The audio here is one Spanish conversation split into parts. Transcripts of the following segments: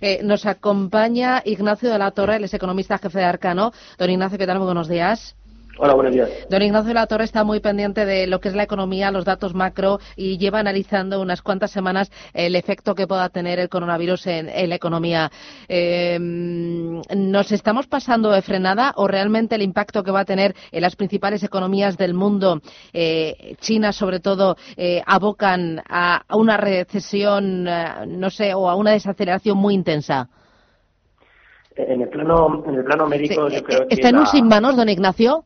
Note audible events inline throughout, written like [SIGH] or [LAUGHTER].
Eh, nos acompaña Ignacio de la Torre, él es economista jefe de Arcano. Don Ignacio, ¿qué tal? Muy buenos días. Hola, buenos días. Don Ignacio la Torre está muy pendiente de lo que es la economía, los datos macro y lleva analizando unas cuantas semanas el efecto que pueda tener el coronavirus en, la economía. Eh, ¿Nos estamos pasando de frenada o realmente el impacto que va a tener en las principales economías del mundo, eh, China sobre todo, eh, abocan a, una recesión, no sé, o a una desaceleración muy intensa? En el plano, en el plano médico, yo creo que. ¿Está en un sin manos, don Ignacio?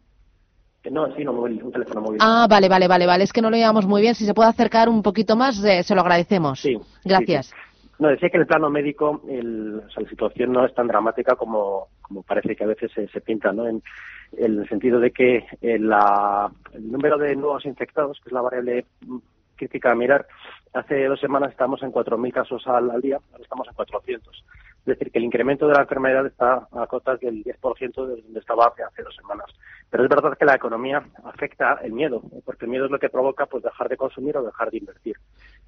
No, sí, no móvil, un teléfono móvil. Ah, vale, vale, vale, vale. Es que no lo llevamos muy bien. Si se puede acercar un poquito más, eh, se lo agradecemos. Sí. Gracias. No, decía que en el plano médico el, la situación no es tan dramática como, como parece que a veces se, pinta, ¿no? En, el sentido de que eh, la, el número de nuevos infectados, que es la variable crítica a mirar, hace dos semanas estábamos en 4.000 casos al, al día, ahora estamos en 400. Es decir, que el incremento de la enfermedad está a cotas del 10% de donde estaba hace, hace dos semanas. Pero es verdad que la economía afecta el miedo, porque el miedo es lo que provoca pues dejar de consumir o dejar de invertir.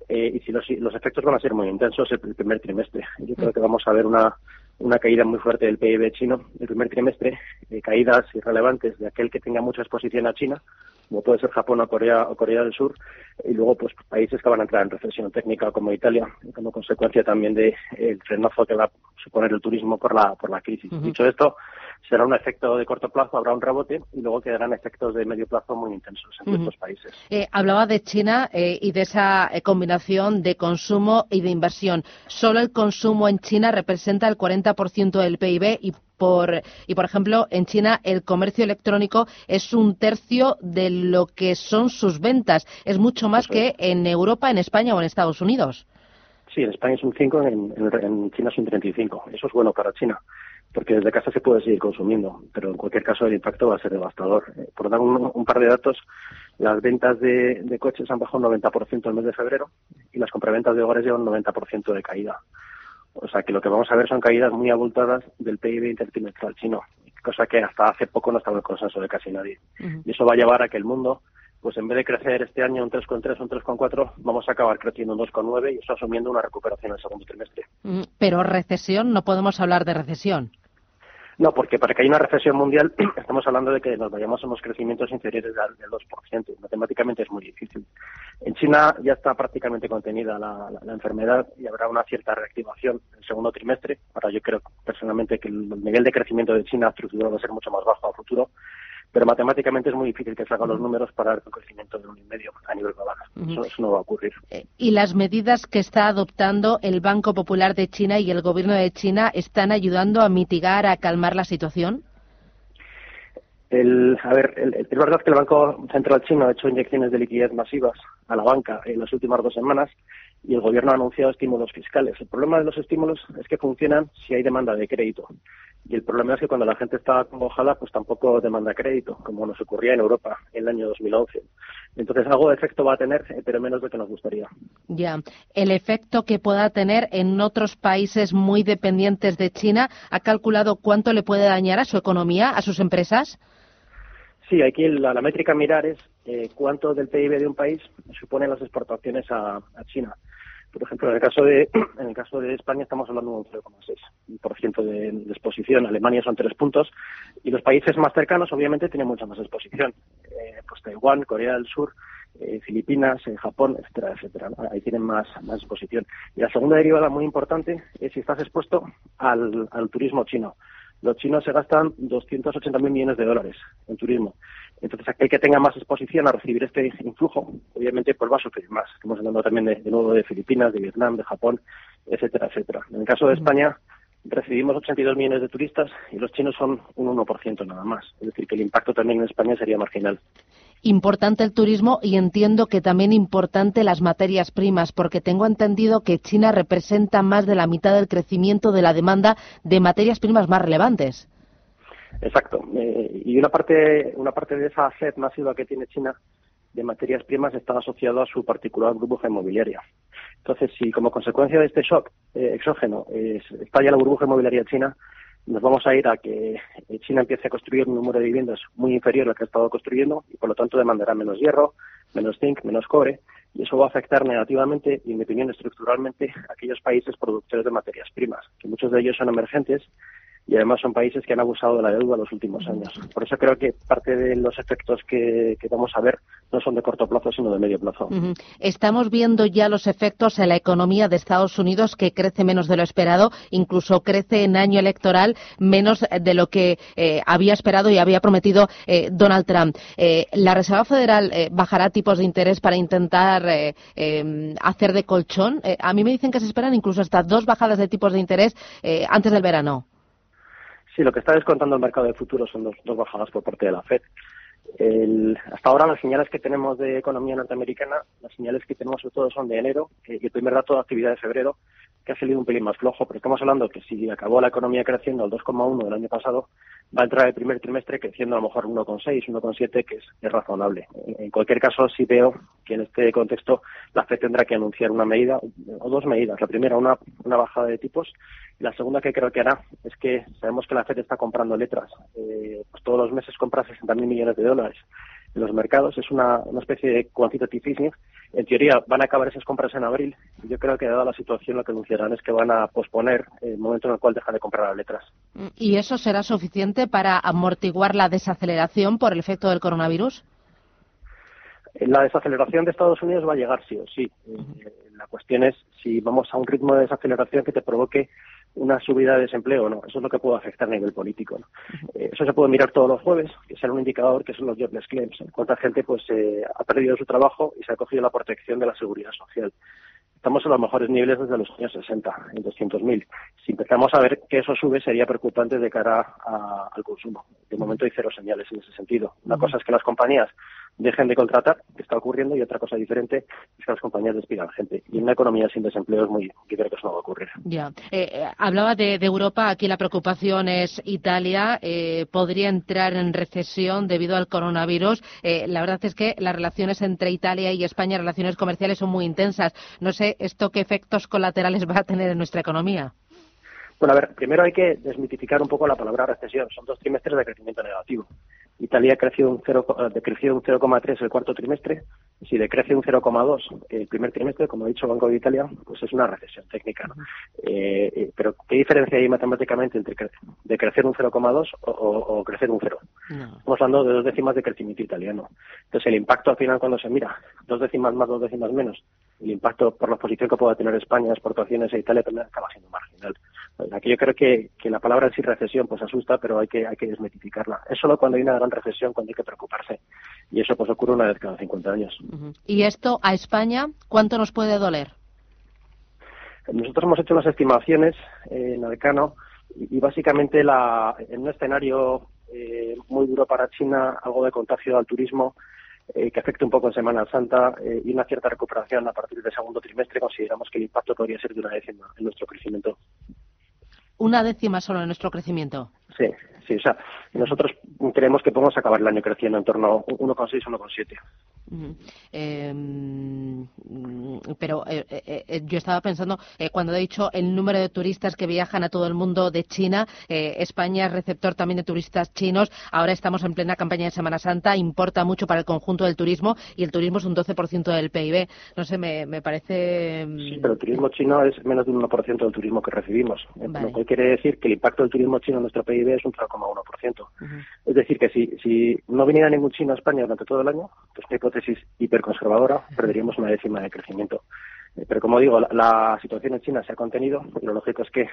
Eh, y si los, los efectos van a ser muy intensos el primer trimestre. Yo creo que vamos a ver una, una caída muy fuerte del PIB chino el primer trimestre, eh, caídas irrelevantes de aquel que tenga mucha exposición a China, como puede ser Japón o Corea o Corea del Sur, y luego pues países que van a entrar en recesión técnica como Italia, como consecuencia también del de, frenazo que va a suponer el turismo por la por la crisis. Dicho esto, será un efecto de corto plazo, habrá un rebote y luego quedarán efectos de medio plazo muy intensos en estos países. Eh, hablaba de China eh, y de esa eh, combinación de consumo y de inversión. Solo el consumo en China representa el 40% del PIB y por, y por ejemplo, en China el comercio electrónico es un tercio de lo que son sus ventas. Es mucho más que en Europa, en España o en Estados Unidos. Sí, en España es un 5, en, en China es un 35. Eso es bueno para China porque desde casa se puede seguir consumiendo, pero en cualquier caso el impacto va a ser devastador. Eh, por dar un, par de datos, las ventas de, coches han bajado un 90% el mes de febrero y las compraventas de hogares llevan un 90% de caída. O sea que lo que vamos a ver son caídas muy abultadas del PIB intertrimestral chino, cosa que hasta hace poco no estaba en el consenso de casi nadie. Y eso va a llevar a que el mundo pues en vez de crecer este año un 3,3 un 3,4, vamos a acabar creciendo un 2,9 y eso asumiendo una recuperación en el segundo trimestre. Pero recesión, no podemos hablar de recesión. No, porque para que haya una recesión mundial [CLEARS THROAT] estamos hablando de que nos vayamos a unos crecimientos inferiores del, 2%. Matemáticamente es muy difícil. En China ya está prácticamente contenida la, enfermedad y habrá una cierta reactivación en el segundo trimestre. Ahora yo creo personalmente que el nivel de crecimiento de China estructurado va a ser mucho más bajo a futuro pero matemáticamente es muy difícil que salgan los números para el crecimiento de un y medio a nivel global. eso, no va a ocurrir. Eh, ¿Y las medidas que está adoptando el Banco Popular de China y el Gobierno de China están ayudando a mitigar, a calmar la situación? El, a ver, el, es verdad que el Banco Central Chino ha hecho inyecciones de liquidez masivas a la banca en las últimas dos semanas y el Gobierno ha anunciado estímulos fiscales. El problema de los estímulos es que funcionan si hay demanda de crédito. Y el problema es que cuando la gente está congojada, pues tampoco demanda crédito, como nos ocurría en Europa en el año 2011. Entonces, algo de efecto va a tener, eh, pero menos de lo que nos gustaría. Ya. El efecto que pueda tener en otros países muy dependientes de China, ¿ha calculado cuánto le puede dañar a su economía, a sus empresas? Sí, aquí la, la métrica a mirar es eh, cuánto del PIB de un país suponen las exportaciones a China. Por ejemplo, en el caso de [CLEARS THROAT] en el caso de España estamos hablando de un 0,6% de, de exposición. Alemania son tres puntos y los países más cercanos obviamente tienen mucha más exposición. Eh, pues Taiwán, Corea del Sur, eh, Filipinas, eh, Japón, etcétera, etcétera. Ahí tienen más, más exposición. Y la segunda derivada muy importante es si estás expuesto al, al turismo chino. Los chinos se gastan 280.000 millones de dólares en turismo. Entonces, aquel que tenga más exposición a recibir este influjo, obviamente, pues va a sufrir más. Estamos hablando también de, nuevo de Filipinas, de Vietnam, de Japón, etcétera, etcétera. En el caso de España, recibimos 82 millones de turistas y los chinos son un 1% nada más. Es decir, que el impacto también en España sería marginal. Importante el turismo y entiendo que también importante las materias primas, porque tengo entendido que China representa más de la mitad del crecimiento de la demanda de materias primas más relevantes. Exacto. Eh, y una parte, una parte de esa sed masiva que tiene China de materias primas está asociado a su particular burbuja inmobiliaria. Entonces, si como consecuencia de este shock eh, exógeno eh, estalla la burbuja inmobiliaria china, nos vamos a ir a que China empiece a construir un número de viviendas muy inferior al que ha estado construyendo y por lo tanto demandará menos hierro, menos zinc, menos cobre y eso va a afectar negativamente y en mi opinión estructuralmente a aquellos países productores de materias primas, que muchos de ellos son emergentes y además son países que han abusado de la deuda en los últimos años. Por eso creo que parte de los efectos que, vamos a ver no son de corto plazo, sino de medio plazo. Estamos viendo ya los efectos en la economía de Estados Unidos, que crece menos de lo esperado, incluso crece en año electoral menos de lo que eh, había esperado y había prometido eh, Donald Trump. Eh, la Reserva Federal bajará tipos de interés para intentar em, hacer de colchón. a mí me dicen que se esperan incluso hasta dos bajadas de tipos de interés antes del verano. Sí, lo que está descontando el mercado de futuros son dos, bajadas por parte de la Fed. El, hasta ahora las señales que tenemos de economía norteamericana, las señales que tenemos sobre todo son de enero y el primer dato de actividad de febrero, que ha salido un pelín más flojo, pero estamos hablando que si acabó la economía creciendo al 2,1 del año pasado, va a entrar el primer trimestre creciendo a lo mejor 1,6, 1,7, que es, razonable. En, cualquier caso, sí veo que en este contexto la FED tendrá que anunciar una medida o dos medidas. La primera, una, una bajada de tipos. Y la segunda que creo que hará es que sabemos que la FED está comprando letras. Eh, pues todos los meses compra 60.000 millones de dólares en los mercados. Es una, una especie de quantitative easing. En teoría van a acabar esas compras en abril. Yo creo que dada la situación lo que anunciarán es que van a posponer el momento en el cual dejan de comprar las letras. ¿Y eso será suficiente para amortiguar la desaceleración por el efecto del coronavirus? La desaceleración de Estados Unidos va a llegar sí o sí. Eh, la cuestión es si vamos a un ritmo de desaceleración que te provoque una subida de desempleo no. Eso es lo que puede afectar a nivel político. Eh, eso se puede mirar todos los jueves, que será un indicador que son los jobless claims. Cuánta gente pues eh, ha perdido su trabajo y se ha cogido la protección de la seguridad social. Estamos en los mejores niveles desde los años 60, en 200.000. Si empezamos a ver que eso sube, sería preocupante de cara al consumo. De momento hay cero señales en ese sentido. La cosa es que las compañías dejen de contratar, que está ocurriendo, y otra cosa diferente es que las compañías despidan gente. Y en una economía sin desempleo es muy, yo creo que eso no va a ocurrir. Ya. Eh, eh, hablaba de, Europa, aquí la preocupación es Italia, eh, podría entrar en recesión debido al coronavirus. la verdad es que las relaciones entre Italia y España, relaciones comerciales, son muy intensas. No sé esto qué efectos colaterales [LAUGHS] va a tener en nuestra economía. Bueno, a ver, primero hay que desmitificar un poco la palabra recesión. Son dos trimestres de crecimiento negativo. Italia creció un 0, eh, decreció un 0,3 el cuarto trimestre. Y si decrece un 0,2 el primer trimestre, como ha dicho Banco de Italia, pues es una recesión técnica. Eh, eh, pero ¿qué diferencia hay matemáticamente entre decrecer un 0,2 o, o, crecer un 0? Estamos hablando de dos décimas de crecimiento italiano. Entonces el impacto al final cuando se mira, dos décimas más, dos décimas menos, el impacto por la posición que pueda tener España, exportaciones a Italia también acaba siendo marginal. Aquí yo creo que, la palabra en sí recesión pues asusta, pero hay que, hay que desmitificarla. Es solo cuando hay una gran recesión cuando hay que preocuparse. Y eso pues ocurre una vez cada 50 años. ¿Y esto a España cuánto nos puede doler? Nosotros hemos hecho unas estimaciones eh, en Alcano y, básicamente la, en un escenario eh, muy duro para China, algo de contagio al turismo, eh, que afecte un poco en Semana Santa y una cierta recuperación a partir del segundo trimestre, consideramos que el impacto podría ser de una décima en nuestro crecimiento una décima solo en nuestro crecimiento. Sí, sí, o sea, nosotros creemos que podemos acabar el año creciendo en torno a 1,6, 1,7. Em, pero eh, eh, eh, yo estaba pensando, cuando he dicho el número de turistas que viajan a todo el mundo de China, España es receptor también de turistas chinos, ahora estamos en plena campaña de Semana Santa, importa mucho para el conjunto del turismo y el turismo es un 12% del PIB. No sé, me, me parece... Em, sí, pero el turismo chino es menos de un 1% del turismo que recibimos. Lo cual quiere decir que el impacto del turismo chino en nuestro PIB es un 0,1%. Es decir, que si, si no viniera ningún chino a España durante todo el año, pues mi hipótesis hiperconservadora, perderíamos una décima de crecimiento. Eh, pero como digo, la, situación en China se ha contenido y lo lógico es que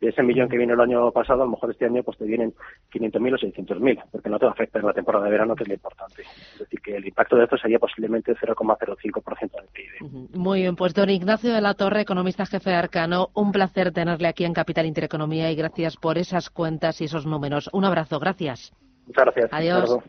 de ese millón que vino el año pasado, a lo mejor este año pues te vienen 500.000 o 600.000, porque no te afecta en la temporada de verano, que es lo importante. Es decir, que el impacto de esto sería posiblemente 0,05% del PIB. Muy bien, pues don Ignacio de la Torre, economista jefe de Arcano, un placer tenerle aquí en Capital Intereconomía y gracias por esas cuentas y esos números. Un abrazo, gracias. Muchas gracias. Adiós.